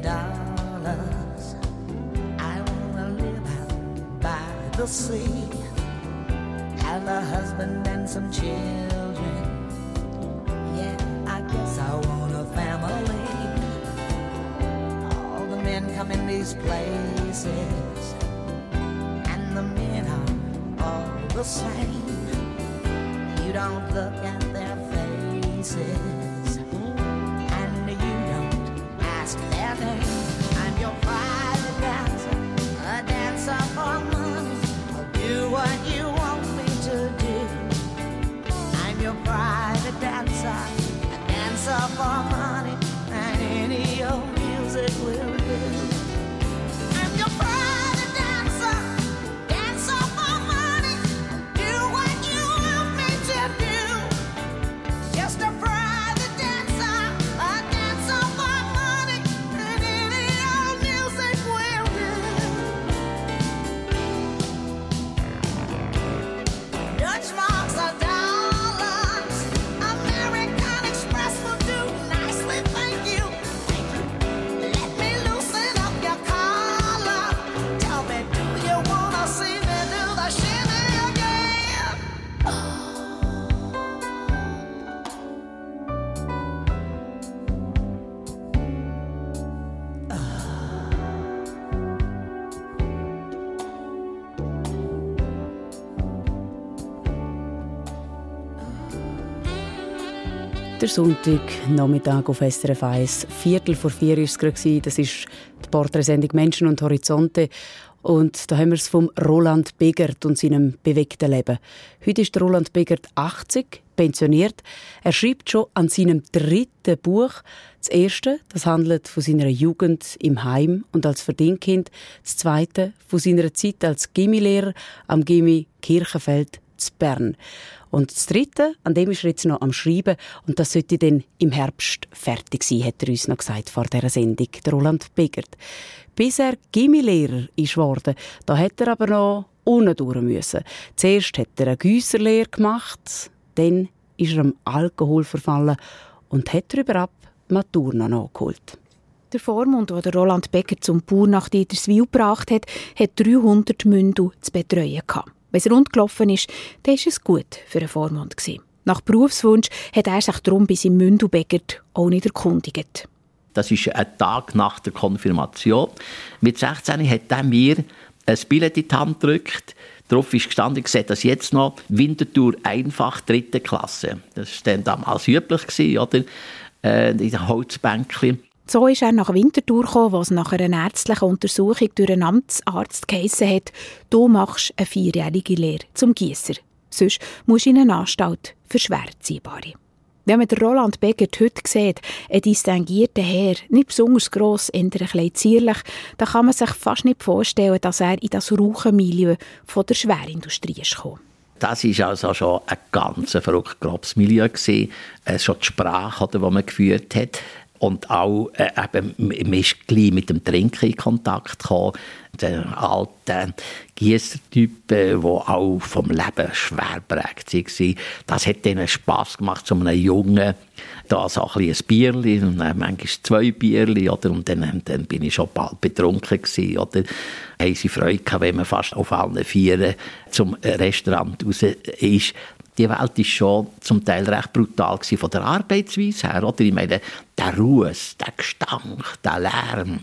Dollars. I wanna live out by the sea have a husband and some children. Yeah, I guess I want a family. All the men come in these places, and the men are all the same. You don't look at Der Sonntag, Nachmittag auf SRF 1. Viertel vor vier war es. Das ist die Porträtsendung «Menschen und Horizonte». Und da haben wir es vom Roland Begert und seinem bewegten Leben. Heute ist Roland Begert 80, pensioniert. Er schreibt schon an seinem dritten Buch. Das erste, das handelt von seiner Jugend im Heim und als Verdingkind. Das zweite, von seiner Zeit als Gimmilehrer am Gimmi Kirchenfeld zu Bern. Und das Dritte, an dem ist er jetzt noch am Schreiben und das sollte dann im Herbst fertig sein, hat er uns noch gesagt vor dieser Sendung, der Roland Begert. Bis er Gimmilehrer ist worden, da hat er aber noch unten durch müssen. Zuerst hat er eine Güsserlehre gemacht, dann ist er am Alkohol verfallen und hat darüber ab Matur noch nachgeholt. Der Vormund, der Roland Becker zum Bauer nach Dieterswil gebracht hat, hat 300 Mündel zu betreuen gehabt. Wenn es rund gelaufen ist, dann war es gut für einen Vormund. Nach Berufswunsch hat er sich darum bei seinem Mündelbäcker auch nicht erkundigt. Das ist ein Tag nach der Konfirmation. Mit 16 hat er mir ein Billett in die Hand gedrückt. Darauf ist gestanden, ich sehe das jetzt noch, Winterthur einfach dritte Klasse. Das war dann damals üblich, oder? Äh, in den Holzbänkchen. So ist er nach Winterthur gekommen, wo es nach einer ärztlichen Untersuchung durch einen Amtsarzt geheissen hat, du machst eine vierjährige Lehre zum Gießer. Sonst musst du in eine Anstalt für Schwerziehbare. Wenn man den Roland Begert heute sieht, ein distinguierter Herr, nicht besonders gross, eher ein bisschen zierlich, dann kann man sich fast nicht vorstellen, dass er in das Rauchenmilieu von der Schwerindustrie gekommen. Das war also schon ein ganz verrückt grobes Milieu. gewesen. Äh, schon die Sprache, die man geführt hat. Und auch, äh, eben, man ist gleich mit dem Trinken in Kontakt gekommen. Der alte Gießertyp, der auch vom Leben schwer prägt war. Das hat denen Spass gemacht, zu einem Jungen, da so ein, ein Bierli, und dann manchmal zwei Bierli, oder? Und dann, dann bin ich schon bald betrunken gewesen, oder? Haben sie Freude gehabt, wenn man fast auf allen Vieren zum Restaurant raus ist die Welt ist schon zum Teil recht brutal von der Arbeitsweise her. Oder? Ich meine, der Ruß, der Gestank, der Lärm,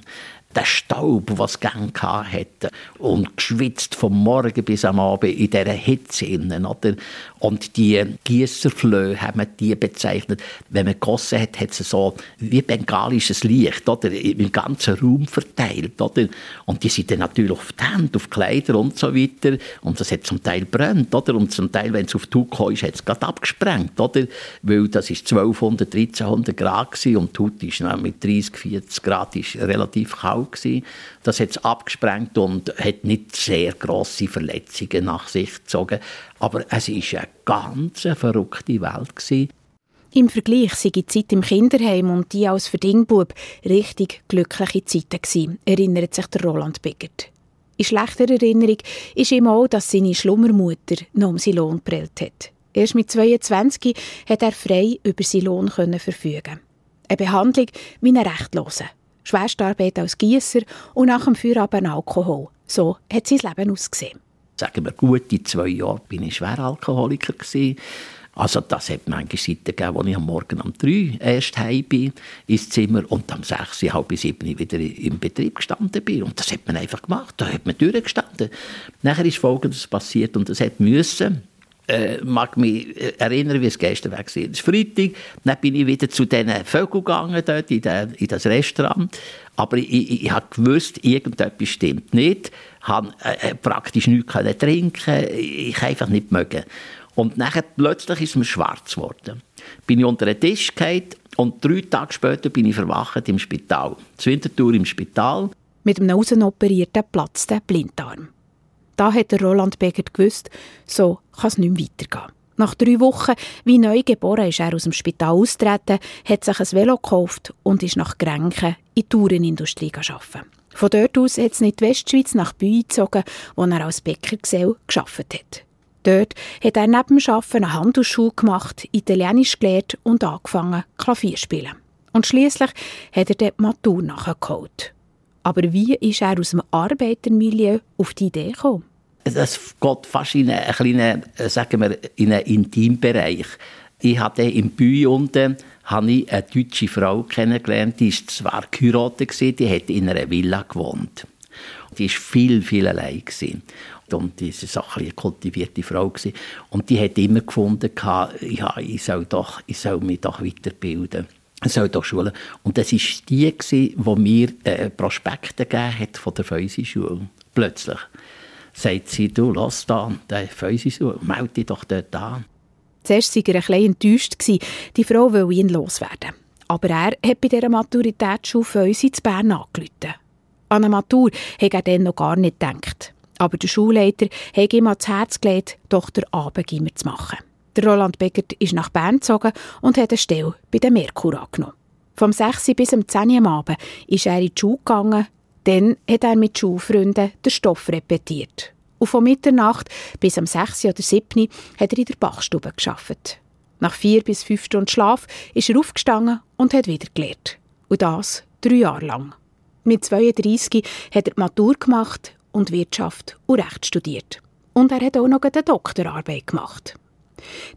der Staub, was gang hatte und geschwitzt vom Morgen bis am Abend in dieser Hitze oder? Und die Gießerflöhe haben wir die bezeichnet. Wenn man gegossen hat, hat es so wie bengalisches Licht, oder? Im ganzen Raum verteilt, oder? Und die sind dann natürlich auf die Hände, auf die Kleider und so weiter. Und das hat zum Teil brennt, oder? Und zum Teil, wenn es auf die Haut ist, hat es gerade abgesprengt, oder? Weil das ist 1200, 1300 Grad gewesen und die Haut dann mit 30, 40 Grad ist relativ kalt gewesen. Das hat es abgesprengt und hat nicht sehr grosse Verletzungen nach sich gezogen. Aber es war eine ganz verrückte Welt. Im Vergleich sei die Zeit im Kinderheim und die als Verdingbub richtig glückliche Zeiten erinnert sich der Roland Begert. In schlechter Erinnerung ist ihm auch, dass seine Schlummermutter noch um seinen Lohn prellt hat. Erst mit 22 hat er frei über seinen Lohn können verfügen. Eine Behandlung wie ein Rechtloser. Schwerstarbeit als Gießer und nach dem Feierabend Alkohol. So hat sein Leben ausgesehen. Sagen wir, gute zwei Jahre bin ich Schweralkoholiker gewesen. Also das hat manche Seiten gegeben, wo ich am Morgen um drei erst heim bin ins Zimmer und am sechs, halb bis sieben wieder im Betrieb gestanden bin. Und das hat man einfach gemacht, da hat man durchgestanden. Nachher ist Folgendes passiert und das hat müssen äh, mag mich äh, erinnern, wie es gestern war. Es ist Freitag, dann bin ich wieder zu diesen Vögeln gegangen, dort in, den, in das Restaurant. Aber ich, ich, ich habe gewusst, irgendetwas stimmt nicht. Ich habe äh, praktisch nichts trinken Ich habe einfach nicht mögen. Und nachher plötzlich ist mir schwarz geworden. Bin ich unter den Tisch gefallen und drei Tage später bin ich verwacht im Spital. Zur Wintertour im Spital. Mit einem außenoperierten platzten Blinddarm. Da hat der Roland Begert gewusst, so kann es nicht mehr weitergehen. Nach drei Wochen, wie neu geboren, ist er aus dem Spital austreten, hat sich ein Velo gekauft und ist nach Grenchen in die Tourenindustrie arbeiten. Von dort aus hat es in die Westschweiz nach Büi gezogen, wo er als Bäckergesell gearbeitet hat. Dort hat er neben dem Arbeiten eine Handelsschule gemacht, Italienisch gelernt und angefangen, Klavier zu spielen. Und schließlich hat er die Matur nachgeholt. Aber wie ist er aus dem Arbeitermilieu auf die Idee gekommen? Das geht fast in einen kleinen, äh, sagen wir, in einen Intimbereich. Ich hatte im Büi unten habe ich eine deutsche Frau kennengelernt, die ist zwar geheiratet, die hat in einer Villa gewohnt. Die war viel, viel allein. Und die war auch eine kultivierte Frau. Und die hat immer gefunden, ja, ich, soll doch, ich soll mich doch weiterbilden soll doch Schule. Und das war die, die mir äh, Prospekte gegeben hat von der Feusi-Schule. Plötzlich sagt sie, du, lass da, der Feusi-Schule, melde dich doch dort an. Zuerst war er ein bisschen enttäuscht, die Frau will ihn loswerden. Aber er hat bei dieser Maturitätsschule Feusi zu Bern angerufen. An eine Matur hat er dann noch gar nicht gedacht. Aber der Schulleiter hat ihm ans Herz gelegt, doch den Abendgimmer zu machen. Der Roland Beckert ist nach Bern gezogen und hat eine Stelle bei der Merkur angenommen. Vom 6. bis zum 10. Uhr Abend ist er in die Schule gegangen. Dann hat er mit Schulfreunden den Stoff repetiert. Und von Mitternacht bis am 6. oder 7. hat er in der Bachstube geschafft. Nach vier bis fünf Stunden Schlaf ist er aufgestanden und hat wieder gelernt. Und das drei Jahre lang. Mit 32 hat er die Matur gemacht und Wirtschaft und Recht studiert. Und er hat auch noch eine Doktorarbeit gemacht.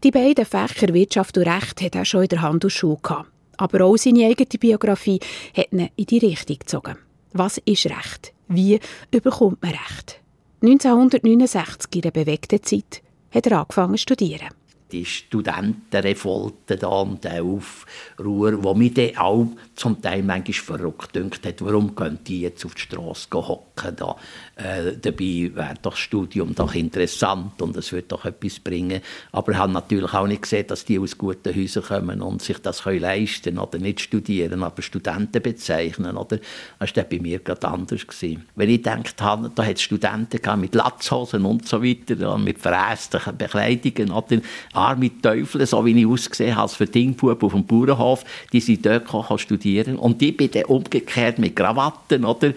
Die beiden Fächer Wirtschaft und Recht hat er schon in der Handelsschule gehabt. Aber auch seine eigene Biografie hat ihn in die Richtung gezogen. Was ist Recht? Wie überkommt man Recht? 1969, in der bewegten Zeit, hat er angefangen zu studieren die Studentenrevolte da und der Aufruhr, wo mich dann auch zum Teil manchmal verrückt dünkt hat, warum können die jetzt auf die Straße hocken da. Äh, dabei wäre doch das Studium doch interessant und es würde doch etwas bringen. Aber ich habe natürlich auch nicht gesehen, dass die aus guten Häusern kommen und sich das können leisten oder nicht studieren, aber Studenten bezeichnen. Oder? Das war bei mir gerade anders. Gewesen. Wenn ich gedacht habe, da hat es Studenten mit Latzhosen und so weiter, mit verrästen Bekleidungen, oder? arme Teufel, so wie ich ausgesehen habe, als Verdingbub auf dem Bauernhof, die sind dort gekommen, studieren. Und die dann umgekehrt mit Krawatten, oder?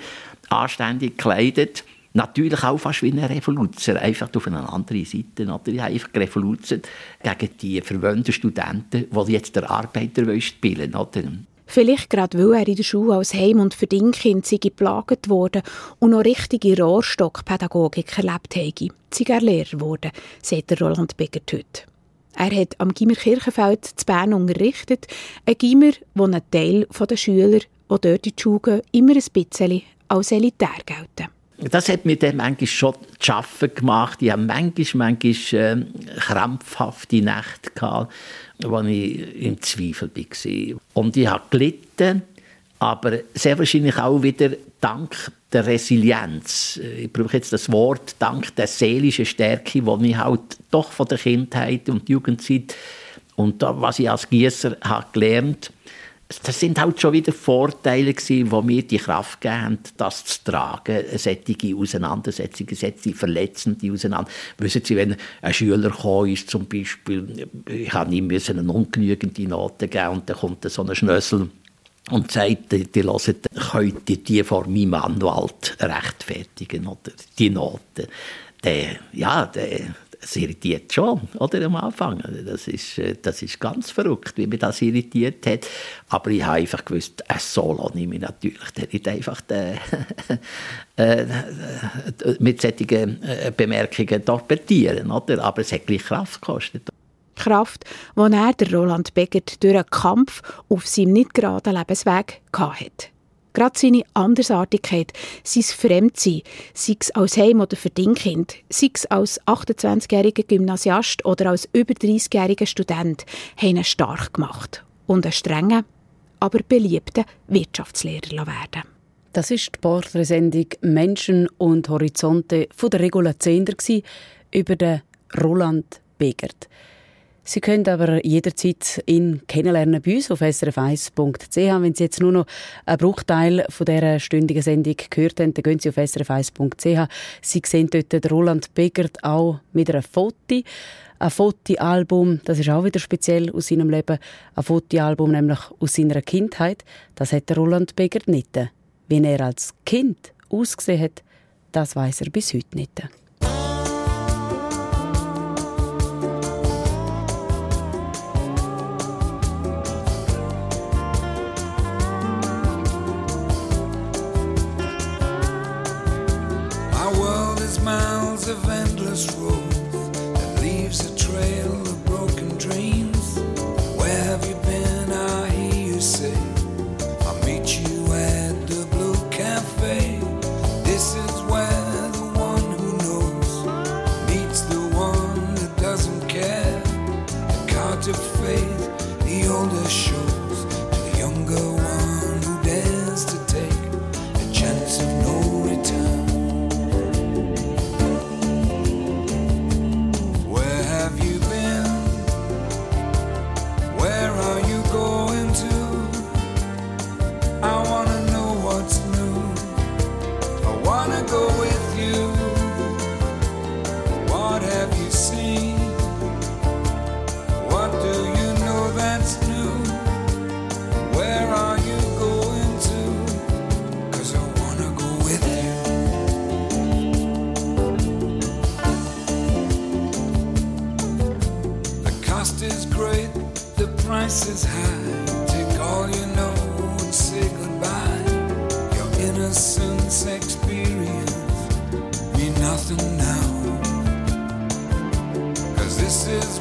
Anständig gekleidet. Natürlich auch fast wie ein Revoluzer, einfach auf eine andere Seite. Oder? Ich habe einfach revolutioniert gegen die verwöhnten Studenten, die jetzt der Arbeiter spielen wollen. Vielleicht gerade, weil er in der Schule als Heim- und Verdingkind geplagt wurde und noch richtige Rohrstockpädagogik erlebt habe, sei er Lehrer geworden, sagt Roland Begert heute. Er hat am Gimmer Kirchenfeld zu Bern unterrichtet, ein Gimmer, wo ein Teil der Schüler, die dort in die Schule immer ein bisschen als elitär gelten. Das hat mir dann manchmal schon zu arbeiten gemacht. Ich hatte manchmal, manchmal äh, krampfhafte Nächte, wo ich im Zweifel war. Und ich habe gelitten, aber sehr wahrscheinlich auch wieder dank der Resilienz. Ich brauche jetzt das Wort, dank der seelischen Stärke, die ich halt doch von der Kindheit und Jugendzeit und da, was ich als Gießer habe gelernt das sind halt schon wieder Vorteile gewesen, die mir die Kraft gegeben haben, das zu tragen, solche Auseinandersetzungen, solche verletzende Auseinandersetzungen. Wissen Sie, wenn ein Schüler gekommen ist, zum Beispiel, ich habe ihm eine ungenügende Note geben und dann kommt so ein Schnössel und sagt, die, die hören, könnt ihr die vor meinem Anwalt rechtfertigen, oder die Noten. Der, ja, der, das irritiert schon, oder, am Anfang. Das ist, das ist ganz verrückt, wie mich das irritiert hat. Aber ich habe einfach gewusst, ein Solo nehme ich natürlich nicht einfach den, äh, mit solchen äh, Bemerkungen torpedieren, oder? Aber es hat gleich Kraft gekostet. Kraft, die er, der Roland Begert durch einen Kampf auf seinem nicht geraden Lebensweg hatte. Gerade seine Andersartigkeit, sein Fremdsein, sei es als Heim- oder Verdingkind, sei es als 28-jähriger Gymnasiast oder als über 30-jähriger Student, haben ihn stark gemacht und einen strengen, aber beliebten Wirtschaftslehrer werden Das ist die Porträtsendung «Menschen und Horizonte» von der Regula Zehnder über den Roland Begert. Sie können aber jederzeit ihn kennenlernen bei uns auf srf1.ch. Wenn Sie jetzt nur noch einen Bruchteil von dieser stündigen Sendung gehört haben, dann gehen Sie auf srf1.ch. Sie sehen dort Roland Begert auch mit einer Foto. ein Fotoalbum, das ist auch wieder speziell aus seinem Leben, ein Fotoalbum nämlich aus seiner Kindheit, das hat Roland Begert nicht. Wie er als Kind ausgesehen hat, das weiß er bis heute nicht. of endless road.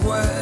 where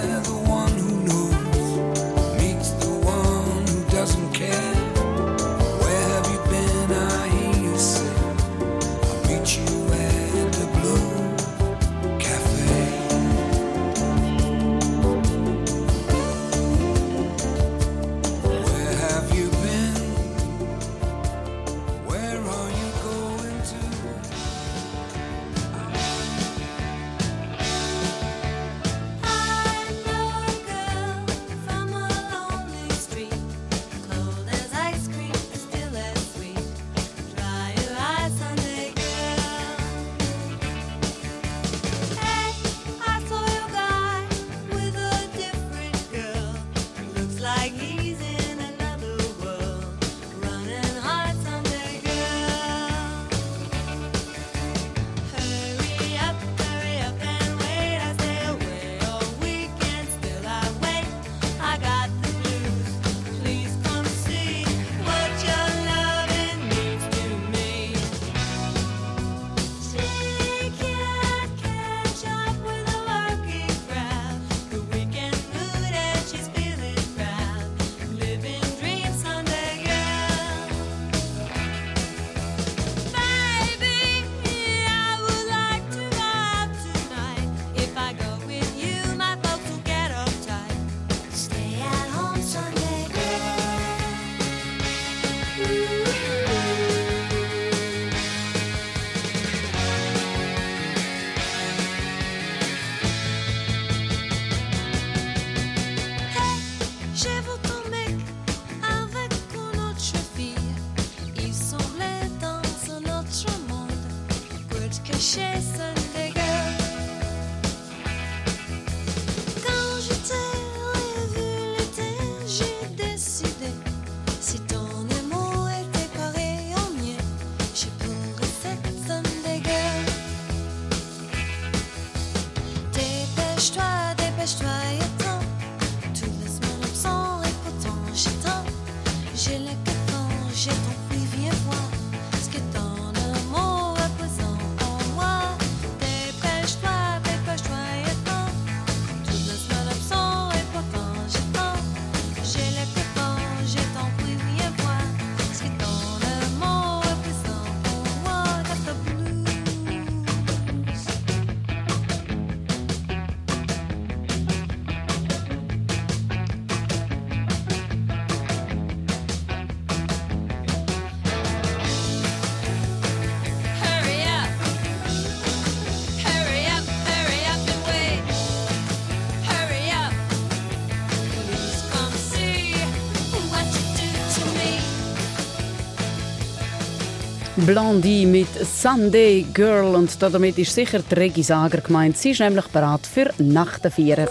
Blondie mit Sunday Girl und damit ist sicher die Regi Sager gemeint. Sie ist nämlich bereit für Nacht der Vieren.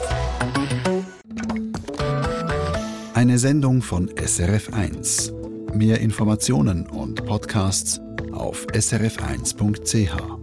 Eine Sendung von SRF1. Mehr Informationen und Podcasts auf srf1.ch.